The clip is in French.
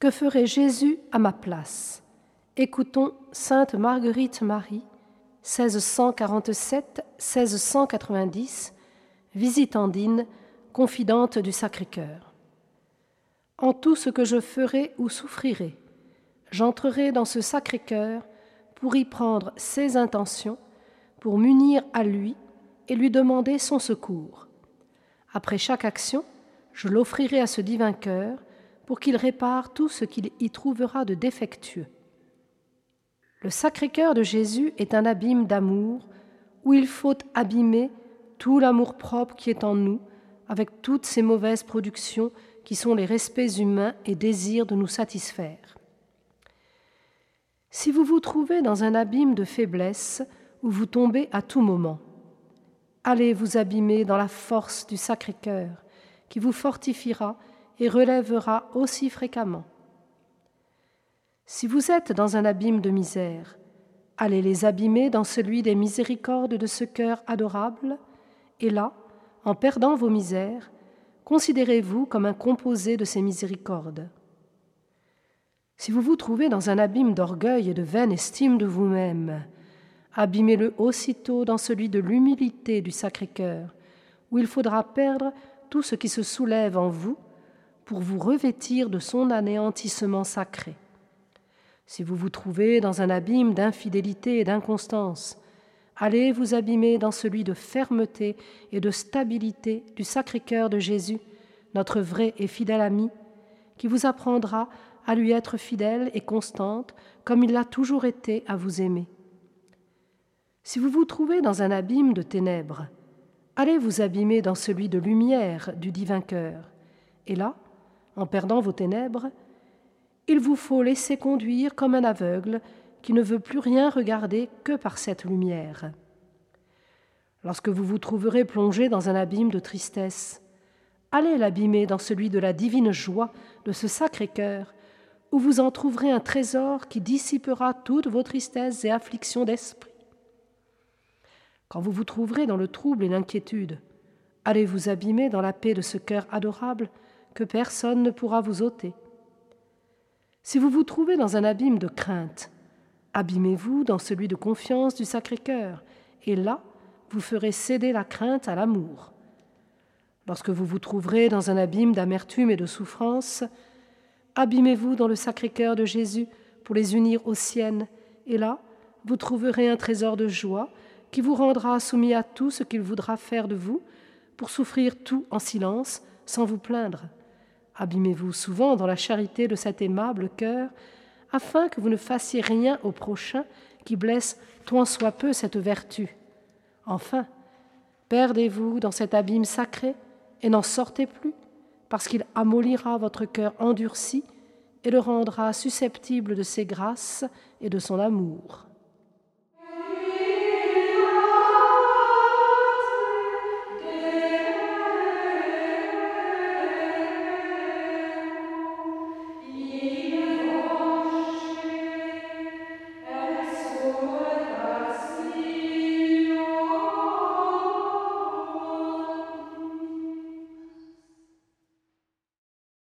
Que ferait Jésus à ma place? Écoutons Sainte Marguerite Marie, 1647-1690, visitandine, confidente du Sacré-Cœur. En tout ce que je ferai ou souffrirai, j'entrerai dans ce Sacré-Cœur pour y prendre ses intentions, pour m'unir à lui et lui demander son secours. Après chaque action, je l'offrirai à ce divin cœur pour qu'il répare tout ce qu'il y trouvera de défectueux. Le Sacré-Cœur de Jésus est un abîme d'amour où il faut abîmer tout l'amour-propre qui est en nous, avec toutes ces mauvaises productions qui sont les respects humains et désirs de nous satisfaire. Si vous vous trouvez dans un abîme de faiblesse où vous tombez à tout moment, allez vous abîmer dans la force du Sacré-Cœur qui vous fortifiera et relèvera aussi fréquemment. Si vous êtes dans un abîme de misère, allez les abîmer dans celui des miséricordes de ce cœur adorable, et là, en perdant vos misères, considérez-vous comme un composé de ces miséricordes. Si vous vous trouvez dans un abîme d'orgueil et de vaine estime de vous-même, abîmez-le aussitôt dans celui de l'humilité du Sacré-Cœur, où il faudra perdre tout ce qui se soulève en vous pour vous revêtir de son anéantissement sacré. Si vous vous trouvez dans un abîme d'infidélité et d'inconstance, allez vous abîmer dans celui de fermeté et de stabilité du Sacré-Cœur de Jésus, notre vrai et fidèle ami, qui vous apprendra à lui être fidèle et constante comme il l'a toujours été à vous aimer. Si vous vous trouvez dans un abîme de ténèbres, allez vous abîmer dans celui de lumière du divin cœur. Et là, en perdant vos ténèbres, il vous faut laisser conduire comme un aveugle qui ne veut plus rien regarder que par cette lumière. Lorsque vous vous trouverez plongé dans un abîme de tristesse, allez l'abîmer dans celui de la divine joie de ce sacré cœur, où vous en trouverez un trésor qui dissipera toutes vos tristesses et afflictions d'esprit. Quand vous vous trouverez dans le trouble et l'inquiétude, allez vous abîmer dans la paix de ce cœur adorable que personne ne pourra vous ôter. Si vous vous trouvez dans un abîme de crainte, abîmez-vous dans celui de confiance du Sacré-Cœur, et là, vous ferez céder la crainte à l'amour. Lorsque vous vous trouverez dans un abîme d'amertume et de souffrance, abîmez-vous dans le Sacré-Cœur de Jésus pour les unir aux siennes, et là, vous trouverez un trésor de joie qui vous rendra soumis à tout ce qu'il voudra faire de vous, pour souffrir tout en silence, sans vous plaindre. Abîmez-vous souvent dans la charité de cet aimable cœur, afin que vous ne fassiez rien au prochain qui blesse tant soit peu cette vertu. Enfin, perdez-vous dans cet abîme sacré et n'en sortez plus, parce qu'il amollira votre cœur endurci et le rendra susceptible de ses grâces et de son amour.